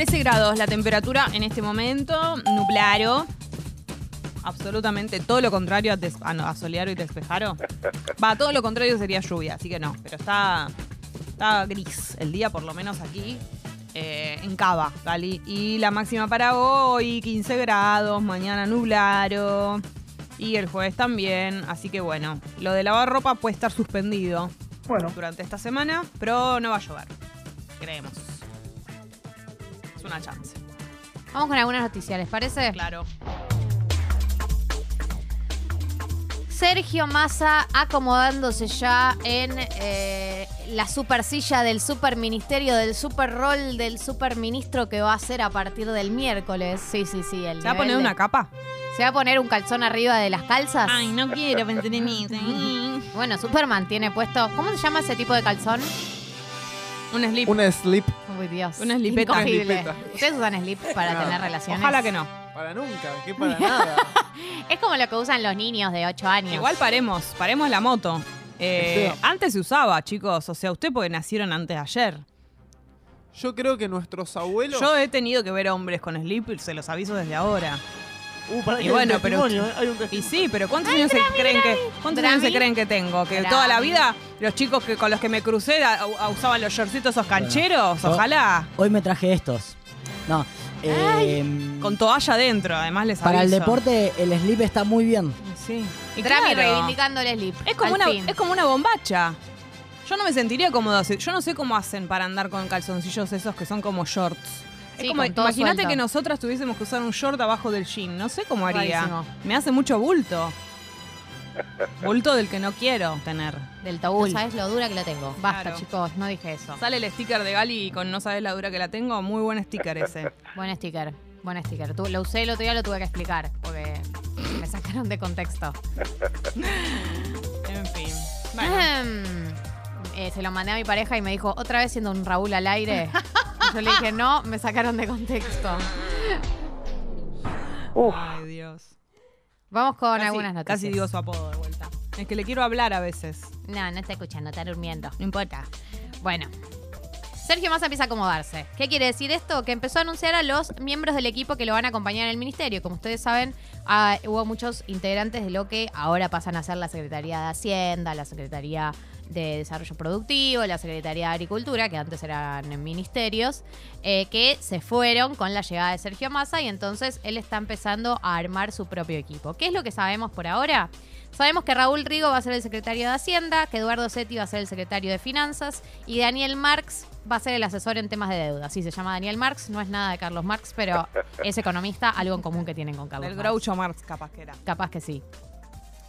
13 grados la temperatura en este momento, nublaro. Absolutamente todo lo contrario a, des- ah, no, a soleado y despejaro. Va, todo lo contrario sería lluvia, así que no. Pero está, está gris el día, por lo menos aquí, eh, en Cava, Cali. Y la máxima para hoy, 15 grados, mañana nublaro. Y el jueves también, así que bueno, lo de lavar ropa puede estar suspendido Bueno, durante esta semana, pero no va a llover. Creemos. Una chance. Vamos con algunas noticias, ¿les parece? Claro. Sergio Massa acomodándose ya en eh, la super silla del superministerio, del super rol del superministro que va a ser a partir del miércoles. Sí, sí, sí. El ¿Se va a poner de- una capa? ¿Se va a poner un calzón arriba de las calzas? Ay, no quiero pensar en eso. Bueno, Superman tiene puesto. ¿Cómo se llama ese tipo de calzón? Un slip. Una slip Uy, Dios. Una slipeta. Incogible. Una slipeta. ¿Ustedes usan slip para No. tener relaciones? Ojalá que no. para nunca, que para nada. Es como lo que usan los niños de 8 años. Igual paremos, paremos la moto. Eh, Feo. antes se usaba, chicos. O sea, usted porque nacieron antes de ayer. Yo creo que nuestros abuelos. Yo he tenido que ver hombres con slip y se los aviso desde ahora. Uh, pará Y que bueno, pero- eh, hay un Y sí, pero ¿cuántos años se creen que cuántos años se Drami. creen que tengo? Que Drami. toda la vida los chicos que con los que me crucé a- a- usaban los shortcitos esos cancheros, Bueno. ojalá. Hoy me traje estos. No. eh, Con toalla adentro, además les para el deporte el slip está muy bien. Sí. Y Drami claro, reivindicando el slip. es como una fin. es como una bombacha. Yo no me sentiría cómodo. así- Yo no sé cómo hacen para andar con calzoncillos esos que son como shorts. Sí, es como, con todo imagínate suelto. que nosotras tuviésemos que usar un short abajo del jean. No sé cómo haría. Rarísimo. Me hace mucho bulto. Bulto del que no quiero tener. Del tabú. ¿Sabes lo dura que lo tengo? Basta, Claro. chicos, no dije eso. Sale el sticker de Gali con no sabes la dura que la tengo. Muy buen sticker ese. Buen sticker, buen sticker. Tu- lo usé el otro día, lo tuve que explicar porque me sacaron de contexto. En fin. Bueno, Ahem. Eh, se lo mandé a mi pareja y me dijo, otra vez siendo un Raúl al aire. Yo le dije, no, me sacaron de contexto. ay Dios. Vamos con Casi- algunas noticias. Casi digo su apodo de vuelta. Es que le quiero hablar a veces. No, no está escuchando, está durmiendo. No importa. Bueno. Sergio Massa empieza a acomodarse. ¿Qué quiere decir esto? Que empezó a anunciar a los miembros del equipo que lo van a acompañar en el ministerio. Como ustedes saben, ah, hubo muchos integrantes de lo que ahora pasan a ser la Secretaría de Hacienda, la Secretaría de Desarrollo Productivo, la Secretaría de Agricultura, que antes eran ministerios, eh, que se fueron con la llegada de Sergio Massa y entonces él está empezando a armar su propio equipo. ¿Qué es lo que sabemos por ahora? Sabemos que Raúl Rigo va a ser el secretario de Hacienda, que Eduardo Setti va a ser el secretario de Finanzas y Daniel Marx va a ser el asesor en temas de deuda. Sí, se llama Daniel Marx, no es nada de Carlos Marx, pero es economista, algo en común que tienen con Carlos Marx. Groucho Marx, capaz que era. Capaz que sí.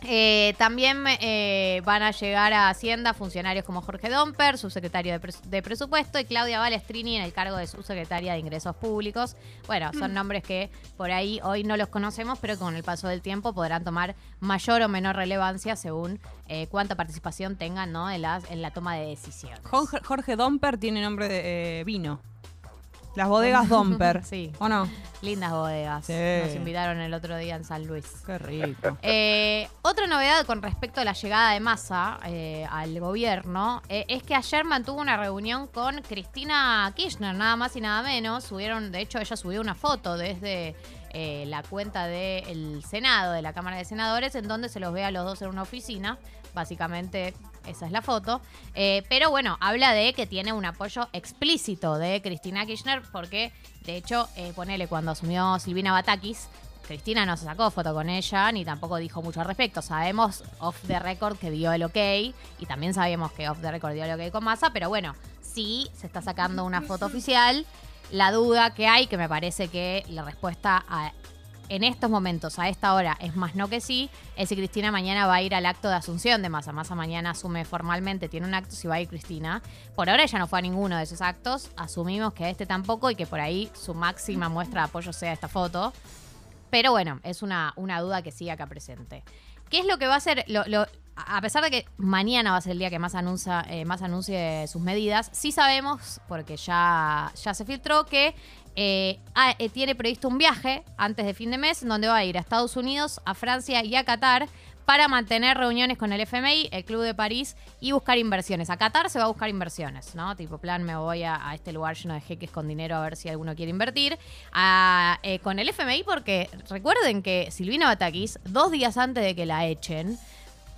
Eh, también eh, van a llegar a Hacienda funcionarios como Jorge Domper, subsecretario de, pres- de Presupuesto, y Claudia Balestrini en el cargo de subsecretaria de Ingresos Públicos. Bueno, son nombres que por ahí hoy no los conocemos, pero con el paso del tiempo podrán tomar mayor o menor relevancia según eh, cuánta participación tengan ¿no? en, las, en la toma de decisiones. Jorge, Jorge Domper tiene nombre de vino. Las bodegas Domper. Sí. ¿O no? Lindas bodegas. Sí. Nos invitaron el otro día en San Luis. Qué rico. Eh, otra novedad con respecto a la llegada de Massa eh, al gobierno eh, es que ayer mantuvo una reunión con Cristina Kirchner, nada más y nada menos. Subieron, de hecho, ella subió una foto desde eh, la cuenta del Senado, de la Cámara de Senadores, en donde se los ve a los dos en una oficina. Básicamente, esa es la foto. Eh, pero bueno, habla de que tiene un apoyo explícito de Cristina Kirchner, porque de hecho, eh, ponele cuando asumió Silvina Batakis. Cristina no se sacó foto con ella ni tampoco dijo mucho al respecto. Sabemos off the record que dio el ok y también sabíamos que off the record dio el ok con Massa, pero bueno, sí se está sacando una foto oficial. La duda que hay, que me parece que la respuesta a- en estos momentos, a esta hora, es más no que sí, es si Cristina mañana va a ir al acto de asunción de Massa. Massa mañana asume formalmente, tiene un acto, si va a ir Cristina. Por ahora ella no fue a ninguno de esos actos, asumimos que a este tampoco y que por ahí su máxima muestra de apoyo sea esta foto. Pero bueno, es una, una duda que sigue acá presente. ¿Qué es lo que va a hacer? Lo- lo- a pesar de que mañana va a ser el día que más, anuncia, eh, más anuncie sus medidas, sí sabemos, porque ya, ya se filtró, que eh, eh, tiene previsto un viaje antes de fin de mes, donde va a ir a Estados Unidos, a Francia y a Qatar para mantener reuniones con el FMI, el Club de París y buscar inversiones. A Qatar se va a buscar inversiones, ¿no? Tipo, plan, me voy a, este lugar lleno de jeques con dinero a ver si alguno quiere invertir. Eh, con el FMI, porque recuerden que Silvina Batakis, dos días antes de que la echen,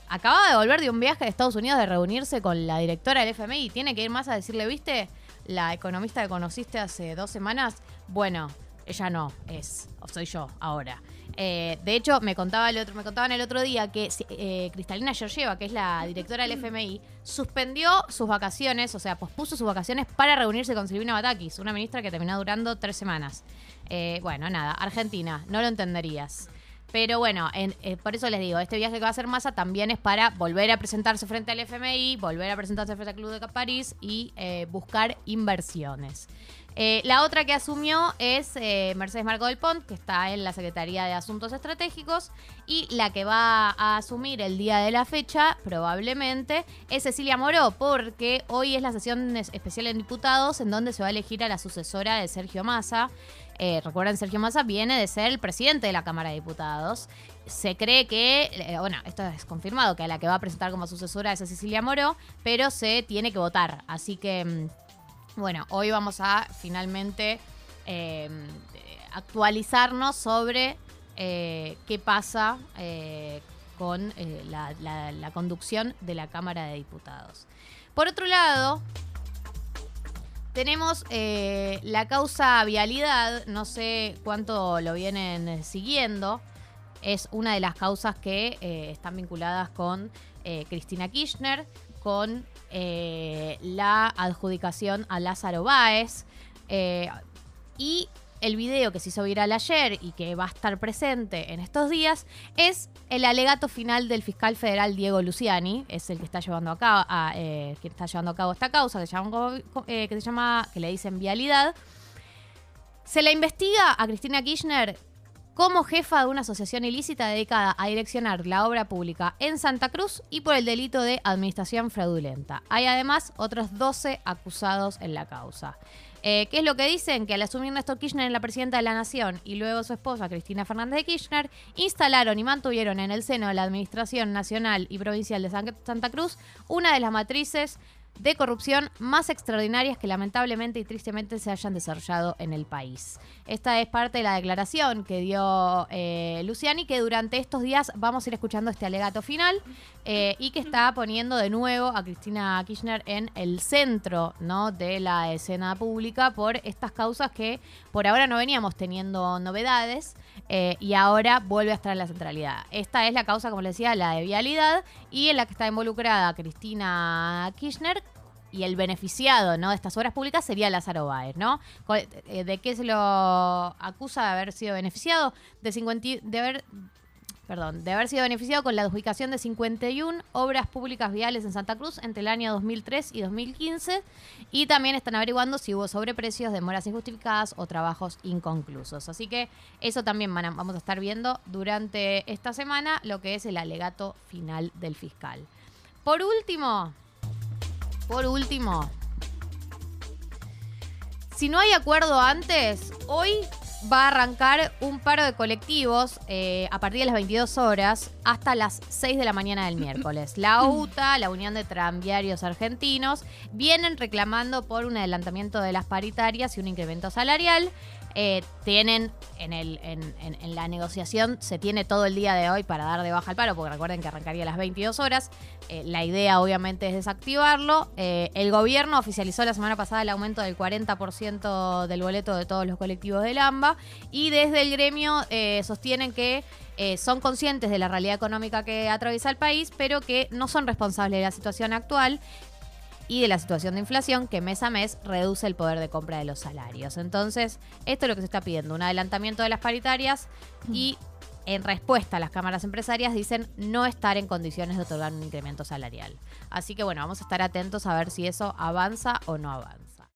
acaba de volver de un viaje de Estados Unidos de reunirse con la directora del FMI y tiene que ir más a decirle, ¿viste? La economista que conociste hace dos semanas, bueno, ella no es, soy yo ahora. Eh, de hecho, me contaba el otro, me contaban el otro día que eh, Cristalina Georgieva, que es la directora del FMI, suspendió sus vacaciones, o sea, pospuso sus vacaciones para reunirse con Silvina Batakis, una ministra que terminó durando tres semanas. Eh, bueno, nada, Argentina, no lo entenderías. Pero bueno, en- eh, por eso les digo, este viaje que va a hacer Massa también es para volver a presentarse frente al FMI, volver a presentarse frente al Club de París y eh, buscar inversiones. Eh, la otra que asumió es eh, Mercedes Marco del Pont, que está en la Secretaría de Asuntos Estratégicos, y la que va a asumir el día de la fecha, probablemente, es Cecilia Moró, porque hoy es la sesión es- especial en diputados en donde se va a elegir a la sucesora de Sergio Massa. Eh, recuerden, Sergio Massa viene de ser el presidente de la Cámara de Diputados. Se cree que, bueno, esto es confirmado, que a la que va a presentar como sucesora es a Cecilia Moró, pero se tiene que votar. Así que, mm, bueno, hoy vamos a finalmente eh, actualizarnos sobre eh, qué pasa eh, con la, conducción de la Cámara de Diputados. Por otro lado, tenemos la causa vialidad, no sé cuánto lo vienen siguiendo. Es una de las causas que están vinculadas con Cristina Kirchner, con eh, la adjudicación a Lázaro Báez. eh, y el video que se hizo viral ayer y que va a estar presente en estos días es el alegato final del fiscal federal Diego Luciani, es el que está llevando a cabo, eh, que está llevando a cabo esta causa que se llama, que se llama, que le dicen vialidad. Se la investiga a Cristina Kirchner como jefa de una asociación ilícita dedicada a direccionar la obra pública en Santa Cruz y por el delito de administración fraudulenta. Hay además otros 12 acusados en la causa. Eh, ¿Qué es lo que dicen? Que al asumir Néstor Kirchner en la presidenta de la Nación y luego su esposa Cristina Fernández de Kirchner, instalaron y mantuvieron en el seno de la Administración Nacional y Provincial de San- Santa Cruz una de las matrices de corrupción más extraordinarias que lamentablemente y tristemente se hayan desarrollado en el país. Esta es parte de la declaración que dio eh, Luciani, que durante estos días vamos a ir escuchando este alegato final eh, y que está poniendo de nuevo a Cristina Kirchner en el centro ¿no? de la escena pública por estas causas que por ahora no veníamos teniendo novedades eh, y ahora vuelve a estar en la centralidad. Esta es la causa, como les decía, la de vialidad y en la que está involucrada Cristina Kirchner y el beneficiado de estas obras públicas sería Lázaro Báez, ¿no? Eh, ¿De qué se lo acusa de haber sido beneficiado? De, 50 y- de haber perdón, de haber sido beneficiado con la adjudicación de 51 obras públicas viales en Santa Cruz entre el año 2003 y 2015 y también están averiguando si hubo sobreprecios, demoras injustificadas o trabajos inconclusos. Así que eso también vamos a estar viendo durante esta semana lo que es el alegato final del fiscal. Por último, por último, si no hay acuerdo antes, hoy va a arrancar un paro de colectivos eh, a partir de las 22 horas hasta las 6 de la mañana del miércoles. La UTA, la Unión de Tranviarios Argentinos, vienen reclamando por un adelantamiento de las paritarias y un incremento salarial. Eh, tienen en, la negociación, se tiene todo el día de hoy para dar de baja al paro, porque recuerden que arrancaría a las 22 horas. Eh, la idea obviamente es desactivarlo. Eh, el gobierno oficializó la semana pasada el aumento del 40% del boleto de todos los colectivos del AMBA y desde el gremio sostienen que son conscientes de la realidad económica que atraviesa el país, pero que no son responsables de la situación actual y de la situación de inflación que mes a mes reduce el poder de compra de los salarios. Entonces, esto es lo que se está pidiendo, un adelantamiento de las paritarias y en respuesta a las cámaras empresarias dicen no estar en condiciones de otorgar un incremento salarial. Así que bueno, vamos a estar atentos a ver si eso avanza o no avanza.